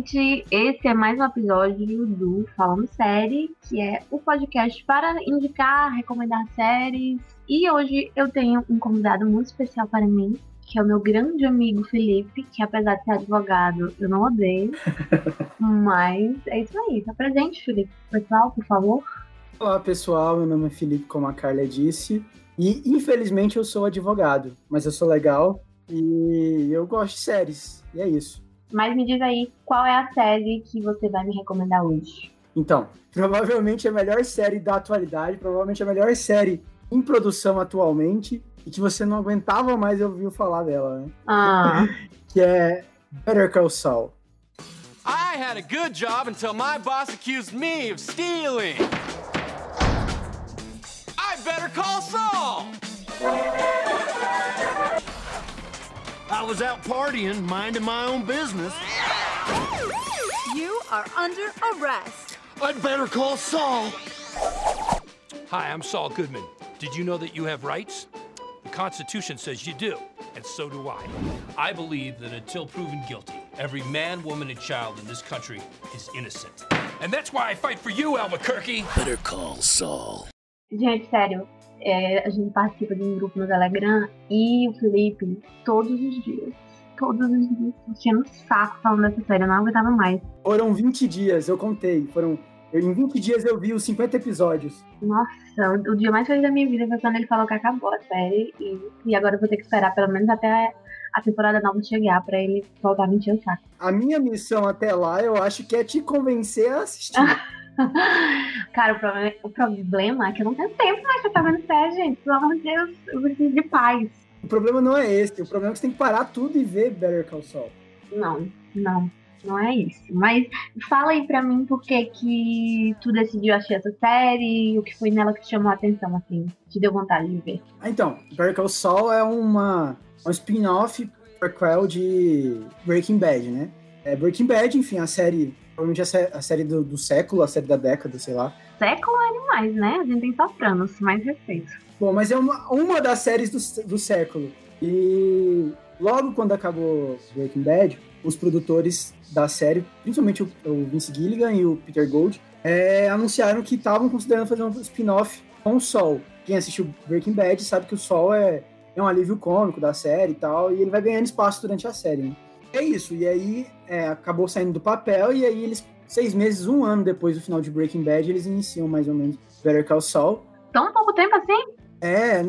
gente, esse é mais um episódio do Falando Série, que é o podcast para indicar, recomendar séries. E hoje eu tenho um convidado muito especial para mim, que é o meu grande amigo Felipe, que apesar de ser advogado, eu não odeio. mas é isso aí. Tá presente, Felipe. Pessoal, por favor. Olá, pessoal. Meu nome é Felipe, como a Carla disse. E infelizmente eu sou advogado, mas eu sou legal e eu gosto de séries. E é isso. Mas me diz aí, qual é a série que você vai me recomendar hoje? Então, provavelmente a melhor série da atualidade, provavelmente a melhor série em produção atualmente, e que você não aguentava mais ouvir falar dela, né? Ah. que é Better Call Saul. I had a good job until my boss accused me of stealing. I better call Saul. I was out partying, minding my own business. You are under arrest. I'd better call Saul. Hi, I'm Saul Goodman. Did you know that you have rights? The Constitution says you do, and so do I. I believe that until proven guilty, every man, woman, and child in this country is innocent. And that's why I fight for you, Albuquerque. Better call Saul. Gente, sério, é, a gente participa de um grupo no Telegram e o Felipe, todos os dias, todos os dias, enchendo o saco falando dessa série, eu não aguentava mais. Foram 20 dias, eu contei. Foram. eu- Em 20 dias eu vi os 50 episódios. Nossa, o, o dia mais feliz da minha vida foi quando ele falou que acabou a série e, e agora eu vou ter que esperar pelo menos até a temporada nova chegar pra ele voltar a me encher o saco. A minha missão até lá, eu acho que é te convencer a assistir. Cara, o problema, o problema é que eu não tenho tempo mais pra estar vendo série, gente. Pelo amor de Deus, eu preciso de paz. O problema não é esse. O problema é que você tem que parar tudo e ver Better Call Saul. Não, não, não é isso. Mas fala aí pra mim por que que tu decidiu assistir essa série, o que foi nela que te chamou a atenção, assim, te deu vontade de ver. Ah, então, Better Call Saul é uma, um spin-off prequel de Breaking Bad, né? É, Breaking Bad, enfim, a série, provavelmente a, a série do, do século, a série da década, sei lá. Século é demais, né? A gente tem Sopranos, mais respeito. Bom, mas é uma, uma das séries do, do século. E logo quando acabou Breaking Bad, os produtores da série, principalmente o, o Vince Gilligan e o Peter Gold, é, anunciaram que estavam considerando fazer um spin-off com o Sol. Quem assistiu Breaking Bad sabe que o Sol é, é um alívio cômico da série e tal, e ele vai ganhando espaço durante a série. Né? É isso, e aí é, acabou saindo do papel, e aí eles, seis meses, um ano depois do final de Breaking Bad, eles iniciam mais ou menos Better Call Saul. Tão pouco tempo assim? É,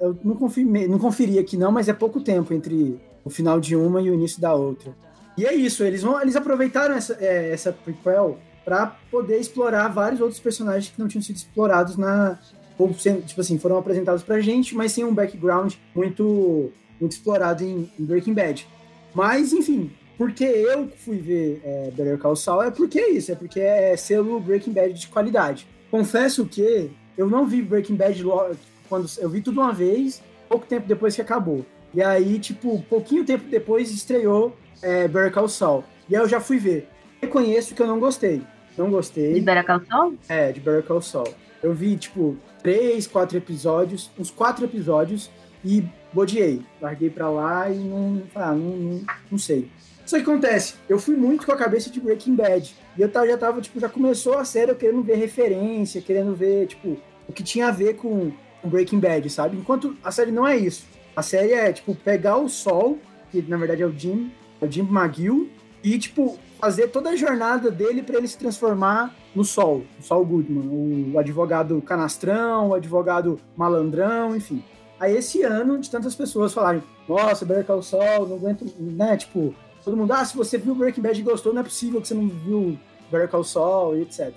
eu não, confirmei, não conferi aqui não, mas é pouco tempo entre o final de uma e o início da outra. E é isso, eles vão, eles aproveitaram essa, é, essa prequel para poder explorar vários outros personagens que não tinham sido explorados na ou sendo, tipo assim, foram apresentados pra gente, mas sem um background muito muito explorado em, em Breaking Bad. Mas enfim, porque eu fui ver é, Better Call Saul é porque é isso, é porque é selo Breaking Bad de qualidade. Confesso que eu não vi Breaking Bad lo- quando eu vi tudo uma vez, pouco tempo depois que acabou. E aí, tipo, pouquinho tempo depois estreou é, Better Call Saul. E aí eu já fui ver. Reconheço que eu não gostei. Não De gostei. Better Call Saul? É, de Better Call Saul. Eu vi, tipo, três, quatro episódios, uns quatro episódios e bodiei. Larguei pra lá e não, ah, não, não, não sei. Isso que acontece, eu fui muito com a cabeça de Breaking Bad. E eu já tava, tipo, já começou a série eu querendo ver referência, querendo ver, tipo, o que tinha a ver com, com Breaking Bad, sabe? Enquanto a série não é isso. A série é, tipo, pegar o Sol, que na verdade é o Jim, é o Jim McGill, e, tipo, fazer toda a jornada dele pra ele se transformar no Sol, o Sol Goodman, o advogado canastrão, o advogado malandrão, enfim. Aí esse ano, de tantas pessoas falarem, nossa, Call Saul, não aguento, né, tipo, todo mundo, ah, se você viu Breaking Bad e gostou, não é possível que você não viu Better Call Saul e etc.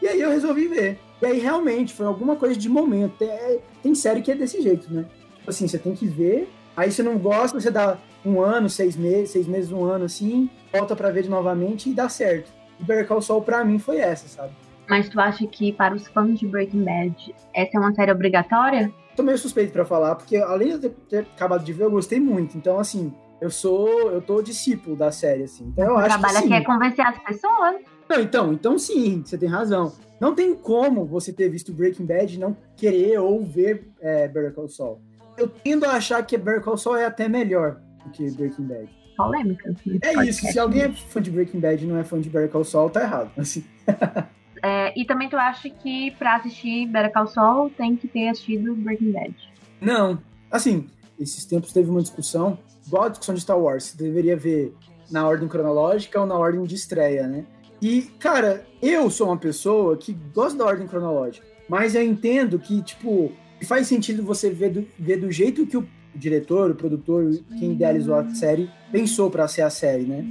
E aí eu resolvi ver. E aí realmente foi alguma coisa de momento. É- tem série que é desse jeito, né? Tipo assim, você tem que ver, aí você não gosta, você dá um ano, seis meses, seis meses, um ano assim, volta pra ver novamente e dá certo. E Better Call pra mim foi essa, sabe? Mas tu acha que para os fãs de Breaking Bad, essa é uma série obrigatória? Tô meio suspeito pra falar, porque além de eu ter, ter acabado de ver, eu gostei muito. Então, assim, eu sou, eu tô discípulo da série, assim. Então eu o acho trabalho que sim. aqui é convencer as pessoas. Não, então, então sim, você tem razão. Não tem como você ter visto Breaking Bad e não querer ou ver é, Better Call Saul. Eu tendo a achar que Better Call Saul é até melhor do que Breaking Bad. polêmicas. nesse É podcast. isso, se alguém é fã de Breaking Bad e não é fã de Better Call Saul, tá errado. Assim, É, e também tu acha que pra assistir Better Call Saul tem que ter assistido Breaking Bad. não, assim, esses tempos teve uma discussão, igual a discussão de Star Wars, se deveria ver na ordem cronológica ou na ordem de estreia, né? E, cara, eu sou uma pessoa que gosta da ordem cronológica, mas eu entendo que, tipo, faz sentido você ver do, ver do jeito que o diretor, o produtor, quem idealizou a série, pensou pra ser a série, né?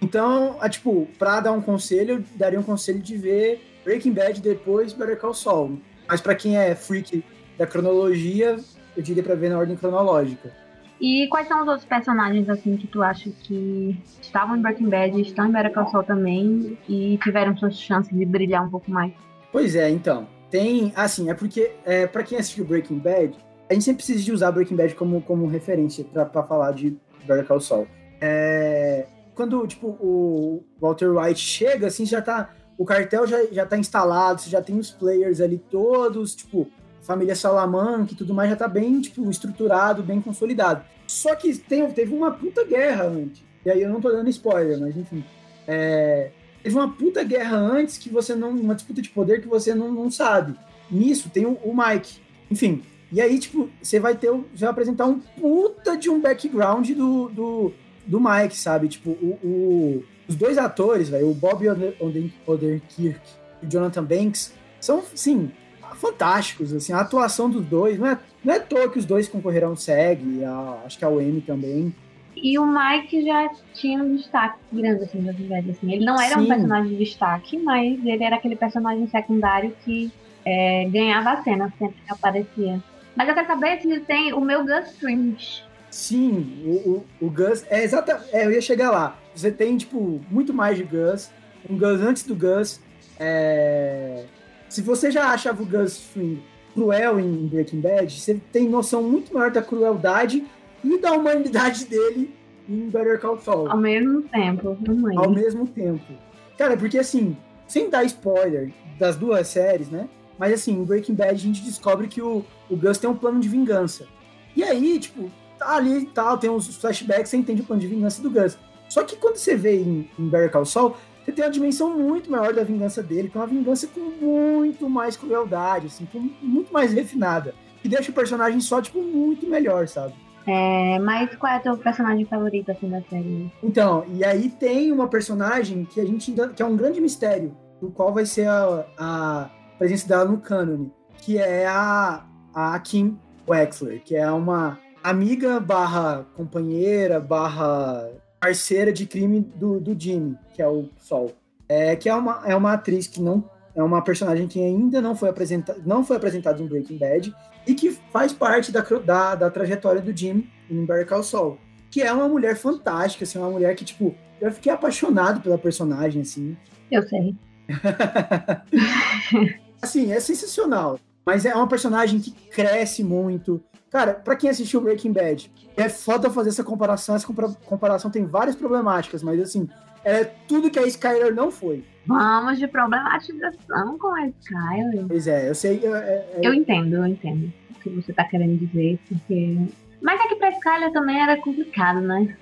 Então, é, tipo, pra dar um conselho, eu daria um conselho de ver Breaking Bad depois Better Call Saul. Mas pra quem é freak da cronologia, eu diria pra ver na ordem cronológica. E quais são os outros personagens, assim, que tu acha que estavam em Breaking Bad, estão em Better Call Saul também e tiveram suas chances de brilhar um pouco mais? Pois é, então. Tem, assim, é porque, é, para quem assistiu Breaking Bad, a gente sempre precisa de usar Breaking Bad como, como referência pra, pra falar de Better Call Saul. É, quando, tipo, o Walter White chega, assim, já tá, o cartel já, já tá instalado, você já tem os players ali todos, tipo, família Salamanca e tudo mais já tá bem, tipo, estruturado, bem consolidado. Só que tem, teve uma puta guerra antes. E aí eu não tô dando spoiler, mas enfim. É, teve uma puta guerra antes que você não. Uma disputa de poder que você não, não sabe. Nisso tem o, o Mike. Enfim. E aí, tipo, você vai ter. Você vai apresentar um puta de um background do, do, do Mike, sabe? Tipo, o, o- os dois atores, velho, o Bob Odenkirk e o Jonathan Banks, são, sim, fantásticos, assim, a atuação dos dois, não é, não é à toa que os dois concorreram ao SEG, a- acho que a UM também. E o Mike já tinha um destaque grande, assim, Breaking Bad, assim. Ele não era um Sim. personagem de destaque, mas ele era aquele personagem secundário que é, ganhava a cena sempre que aparecia. Mas eu quero saber se tem o meu Gus Fringe. Sim, o, o, o Gus, é exata, é, eu ia chegar lá, você tem, tipo, muito mais de Gus, um Gus antes do Gus, é, se você já achava o Gus Fring cruel em Breaking Bad, você tem noção muito maior da crueldade e da humanidade dele em Better Call Saul. Ao mesmo tempo, mamãe. ao mesmo tempo. Cara, porque assim, sem dar spoiler das duas séries, né? Mas assim, em Breaking Bad a gente descobre que o, o Gus tem um plano de vingança. E aí, tipo, tá ali e tal, tem uns flashbacks, você entende o plano de vingança do Gus. Só que quando você vê em, em Better Call Saul, você tem uma dimensão muito maior da vingança dele, que é uma vingança com muito mais crueldade, assim, com muito mais refinada. Que deixa o personagem só, tipo, muito melhor, sabe? É, mas qual é o teu personagem favorito, assim, da série? Então, e aí tem uma personagem que a gente que é um grande mistério, do qual vai ser a, a presença dela no cânone, que é a, a Kim Wexler, que é uma amiga barra companheira barra parceira de crime do, do Jimmy, que é o Sol. É, que é uma, é uma atriz que não é uma personagem que ainda não foi apresentada não foi apresentada em Breaking Bad e que faz parte da, da, da trajetória do Jimmy em Better Call Saul que é uma mulher fantástica, assim, uma mulher que, tipo, eu fiquei apaixonado pela personagem, assim. Eu sei. Assim, é sensacional. Mas é uma personagem que cresce muito. Cara, pra quem assistiu Breaking Bad, é foda fazer essa comparação. Essa compara- comparação tem várias problemáticas, mas assim, é tudo que a Skyler não foi. Vamos de problematização com a Skyler. Pois é, eu sei. é- é- é- Eu entendo, eu entendo o que você tá querendo dizer, porque. Mas é que pra Skyler também era complicado, né?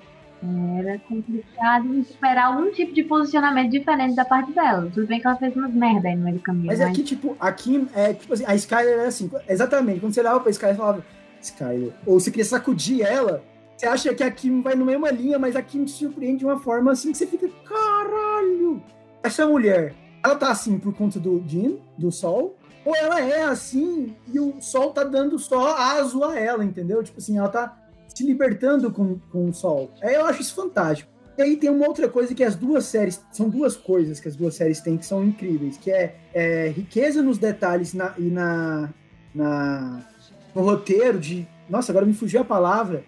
Era complicado esperar algum tipo de posicionamento diferente da parte dela. Tudo bem que ela fez umas merda aí no meio do caminho. Mas é que, tipo, a Kim é, tipo assim, a Skyler era assim, exatamente, quando você olhava pra Skyler e falava, Skyler, ou você queria sacudir ela, você acha que a Kim vai na mesma linha, mas a Kim te surpreende de uma forma assim que você fica, caralho! Essa mulher, ela tá assim por conta do Jim, do Sol, ou ela é assim e o Sol tá dando só aso a ela, entendeu? Tipo assim, ela tá se libertando com, com o Sol. Aí eu acho isso fantástico. E aí tem uma outra coisa que as duas séries, são duas coisas que as duas séries têm que são incríveis, que é, é riqueza nos detalhes na- e na, na no roteiro de, nossa, agora me fugiu a palavra,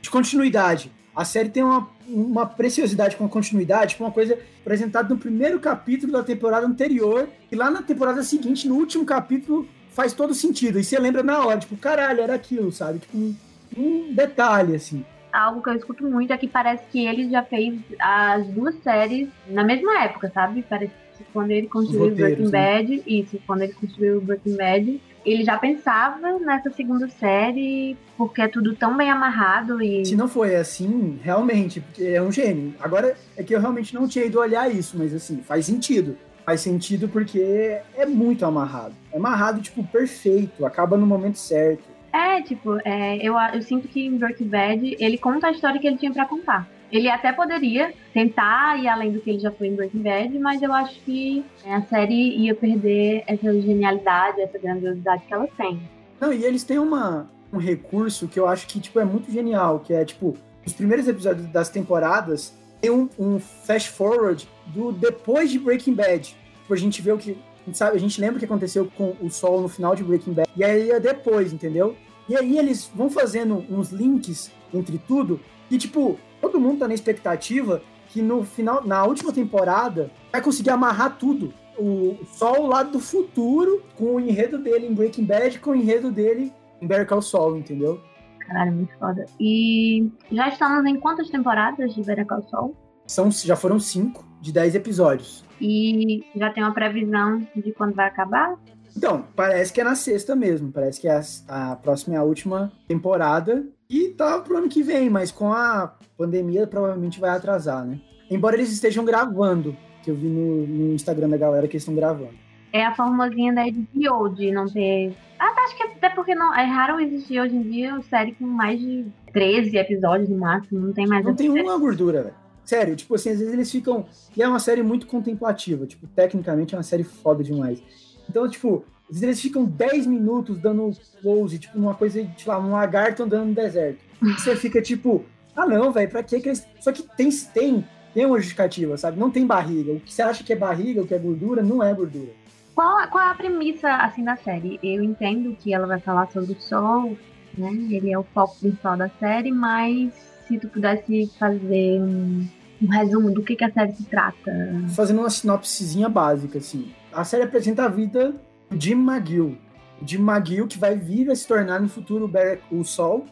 de continuidade. A série tem uma, uma preciosidade com a continuidade, com uma coisa apresentada no primeiro capítulo da temporada anterior, e lá na temporada seguinte, no último capítulo, faz todo sentido. E você lembra na hora, tipo, caralho, era aquilo, sabe? Tipo, um, um detalhe, assim. Algo que eu escuto muito é que parece que ele já fez as duas séries na mesma época, sabe? Parece que quando ele construiu roteiros, Breaking Bad, isso, quando ele construiu Breaking Bad, ele já pensava nessa segunda série, porque é tudo tão bem amarrado e. Se não foi assim, realmente, porque é um gênio. Agora é que eu realmente não tinha ido olhar isso, mas assim, faz sentido. Faz sentido porque é muito amarrado. É amarrado, tipo, perfeito, acaba no momento certo. É, tipo, é, eu, eu sinto que em Breaking Bad ele conta a história que ele tinha para contar. Ele até poderia tentar ir além do que ele já foi em Breaking Bad, mas eu acho que a série ia perder essa genialidade, essa grandiosidade que ela tem. Não, e eles têm uma, um recurso que eu acho que tipo, é muito genial, que é tipo, os primeiros episódios das temporadas tem um, um fast forward do depois de Breaking Bad. Tipo, a gente vê o que. A gente, sabe, a gente lembra o que aconteceu com o Sol no final de Breaking Bad. E aí é depois, entendeu? E aí eles vão fazendo uns links entre tudo. E, tipo, todo mundo tá na expectativa que no final, na última temporada, vai conseguir amarrar tudo. O Sol lá do futuro, com o enredo dele em Breaking Bad, com o enredo dele em Better Call Saul, entendeu? Caralho, muito foda. E já estamos em quantas temporadas de Better Call Saul? São, já foram cinco, de dez episódios. E já tem uma previsão de quando vai acabar? Então, parece que é na sexta mesmo. Parece que é a, a próxima é a última temporada. E tá pro ano que vem, mas com a pandemia provavelmente vai atrasar, né? Embora eles estejam gravando, que eu vi no, no Instagram da galera que eles estão gravando. É a formulinha da HBO de não ter. Ah, tá, acho que até porque não, é raro existir hoje em dia série com mais de 13 episódios no máximo, não tem mais. Não tem uma gordura, velho. Sério, tipo assim, às vezes eles ficam. E é uma série muito contemplativa, tipo, tecnicamente é uma série foda demais. Então, tipo, às vezes eles ficam 10 minutos dando close, tipo, numa coisa, sei lá, um lagarto andando no deserto. E você fica tipo, ah não, velho, pra que eles. Só que tem, tem, tem uma justificativa, sabe? Não tem barriga. O que você acha que é barriga, o que é gordura, não é gordura. Qual, qual é a premissa, assim, da série? Eu entendo que ela vai falar sobre o sol, né? Ele é o foco principal da série, mas se tu pudesse fazer um, um resumo do que, que a série se trata. Fazendo uma sinopsezinha básica, assim. A série apresenta a vida Jim McGill. Jim McGill que vai vir a se tornar no futuro o Sol.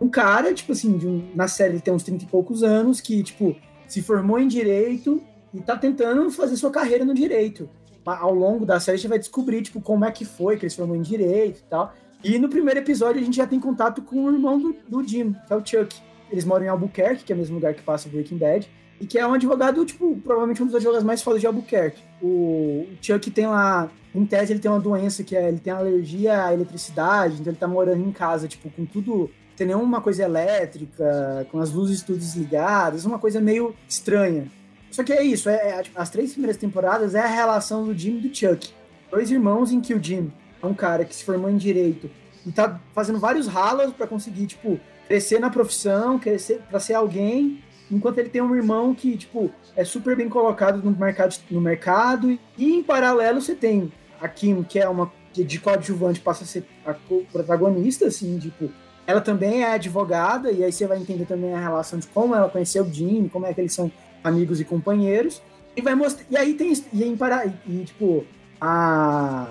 Um cara, tipo assim, um, na série ele tem uns 30 e poucos anos, que, tipo, se formou em Direito e tá tentando fazer sua carreira no Direito. Ao longo da série a gente vai descobrir, tipo, como é que foi que ele se formou em Direito e tal. E no primeiro episódio a gente já tem contato com o irmão do, do Jim, que é o Chuck. Eles moram em Albuquerque, que é o mesmo lugar que passa Breaking Bad, e que é um advogado, tipo, provavelmente um dos advogados mais fodas de Albuquerque. O Chuck tem lá, em tese, ele tem uma doença que é, ele tem alergia à eletricidade, então ele tá morando em casa, tipo, com tudo, tem nenhuma coisa elétrica, com as luzes tudo desligadas, uma coisa meio estranha. Só que é isso, é, é, as três primeiras temporadas é a relação do Jim e do Chuck. Dois irmãos em que o Jim é um cara que se formou em direito e tá fazendo vários ralos para conseguir, tipo, crescer na profissão, crescer para ser alguém, enquanto ele tem um irmão que, tipo, é super bem colocado no mercado, no mercado e em paralelo você tem a Kim, que é uma de coadjuvante passa a ser a protagonista, assim, tipo, ela também é advogada, e aí você vai entender também a relação de como ela conheceu o Jim, como é que eles são amigos e companheiros, e vai mostrar, e aí tem, e, em para, e, tipo, a,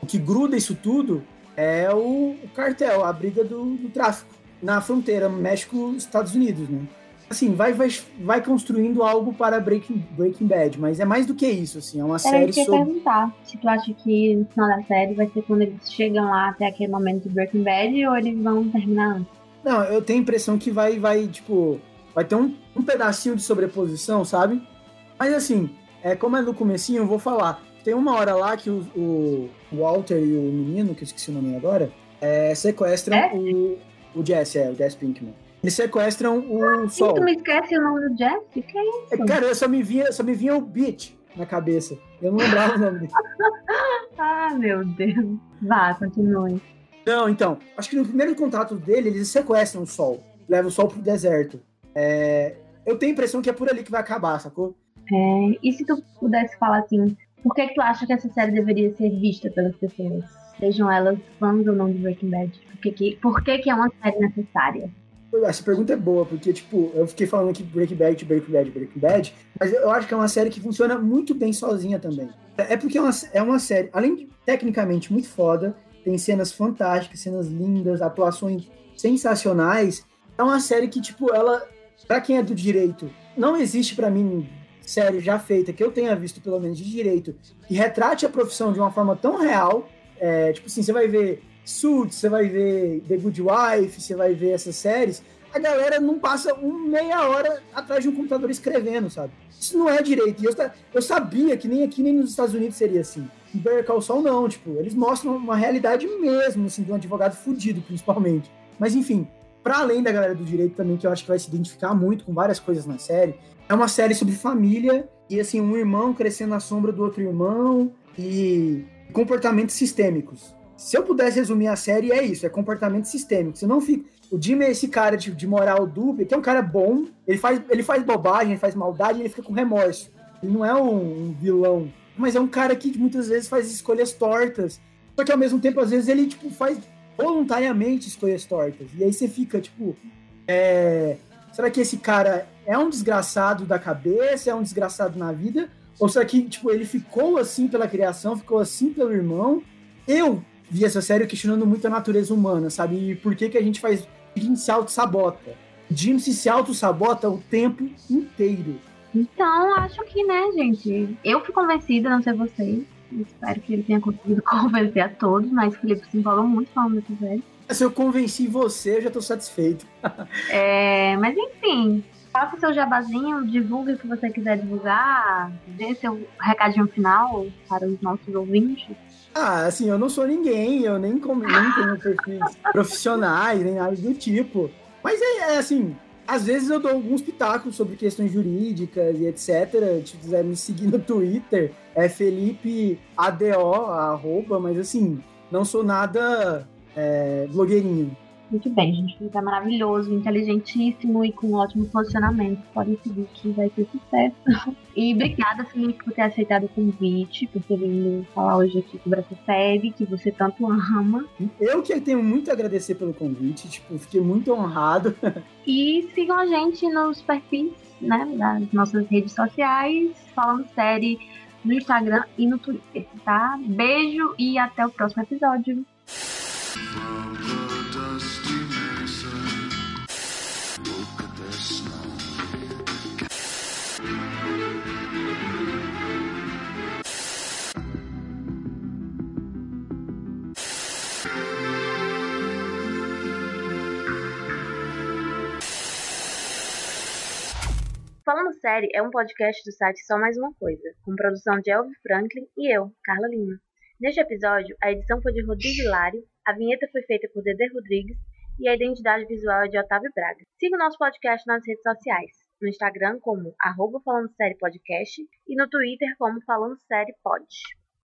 o que gruda isso tudo é o, o cartel, a briga do, do tráfico na fronteira México-Estados Unidos, né? Assim, vai, vai, vai construindo algo para Breaking, Breaking Bad, mas é mais do que isso, assim, é uma série sobre... Eu perguntar se tu acha que no final da série vai ser quando eles chegam lá até aquele momento do Breaking Bad ou eles vão terminar antes? Não, eu tenho a impressão que vai, vai tipo, vai ter um, um pedacinho de sobreposição, sabe? Mas assim, é, como é no comecinho, eu vou falar. Tem uma hora lá que o, o Walter e o menino, que eu esqueci o nome agora, é, sequestram É? o, o Jesse, é, o Jesse Pinkman. Eles sequestram o Sim, Sol. tu me esquece o nome do Jesse? Que é É, isso? Cara, eu só me via, só me vinha o Beat na cabeça. Eu não lembrava o nome dele. Ah, meu Deus. Vá, continue. Não, então, acho que no primeiro contato dele, eles sequestram o Sol. Levam o Sol pro deserto. É, eu tenho a impressão que é por ali que vai acabar, sacou? É, e se tu pudesse falar assim, por que, que tu acha que essa série deveria ser vista pelas pessoas? Sejam elas fãs ou não de Breaking Bad? Por que, que, por que, que é uma série necessária? Essa pergunta é boa, porque, tipo, eu fiquei falando aqui Breaking Bad, Breaking Bad, Breaking Bad, mas eu acho que é uma série que funciona muito bem sozinha também. É porque é uma, é uma série, além de tecnicamente muito foda, tem cenas fantásticas, cenas lindas, atuações sensacionais. É uma série que, tipo, ela, pra quem é do direito, não existe pra mim série já feita, que eu tenha visto pelo menos de direito, que retrate a profissão de uma forma tão real, é, tipo assim, você vai ver Suits, você vai ver The Good Wife, você vai ver essas séries, a galera não passa uma meia hora atrás de um computador escrevendo, sabe? Isso não é direito. E eu, eu sabia que nem aqui nem nos Estados Unidos seria assim. Em Better Call Saul, não. Tipo, eles mostram uma realidade mesmo, assim, de um advogado fudido, principalmente. Mas, enfim, para além da galera do direito também, que eu acho que vai se identificar muito com várias coisas na série, é uma série sobre família e, assim, um irmão crescendo na sombra do outro irmão e comportamentos sistêmicos. Se eu pudesse resumir a série, é isso, é comportamento sistêmico. Você não fica... O Jimmy é esse cara de, de moral dúbia, que é um cara bom, ele faz, ele faz bobagem, ele faz maldade, ele fica com remorso. Ele não é um, um vilão, mas é um cara que muitas vezes faz escolhas tortas. Só que ao mesmo tempo, às vezes, ele tipo, faz voluntariamente escolhas tortas. E aí você fica, tipo, é... será que esse cara é um desgraçado da cabeça, é um desgraçado na vida? Ou será que, tipo, ele ficou assim pela criação, ficou assim pelo irmão? Eu vi essa série questionando muito a natureza humana, sabe? E por que, que a gente faz. A gente se auto-sabota. Jim se auto-sabota o tempo inteiro. Então, acho que, né, gente? Eu fui convencida, não sei vocês. Espero que ele tenha conseguido convencer a todos, mas o Felipe se envolveu muito falando dessa série. Se eu convenci você, eu já tô satisfeito. é, mas enfim, faça seu jabazinho, divulgue o que você quiser divulgar, dê seu recadinho final para os nossos ouvintes. Ah, assim, eu não sou ninguém, eu nem, com, nem tenho perfis profissionais, nem nada do tipo. Mas é, é, assim, às vezes eu dou alguns pitacos sobre questões jurídicas e etc. Se quiser me seguir no Twitter, é Felipe ADO, arroba, mas assim, não sou nada é, blogueirinho. Muito bem, gente. Felipe é maravilhoso, inteligentíssimo e com ótimo posicionamento. Podem seguir que vai ter sucesso. E obrigada, Felipe, por ter aceitado o convite, por ter vindo falar hoje aqui sobre essa série que você tanto ama. Eu que tenho muito a agradecer pelo convite, tipo, fiquei muito honrado. E sigam a gente nos perfis, né, das nossas redes sociais, falando série no Instagram e no Twitter, tá? Beijo e até o próximo episódio. Falando Série é um podcast do site Só Mais Uma Coisa, com produção de Elvio Franklin e eu, Carla Lima. Neste episódio, a edição foi de Rodrigo Hilário, a vinheta foi feita por Dede Rodrigues e a identidade visual é de Otávio Braga. Siga o nosso podcast nas redes sociais, no Instagram como arroba Falando Série Podcast e no Twitter como Falando Série.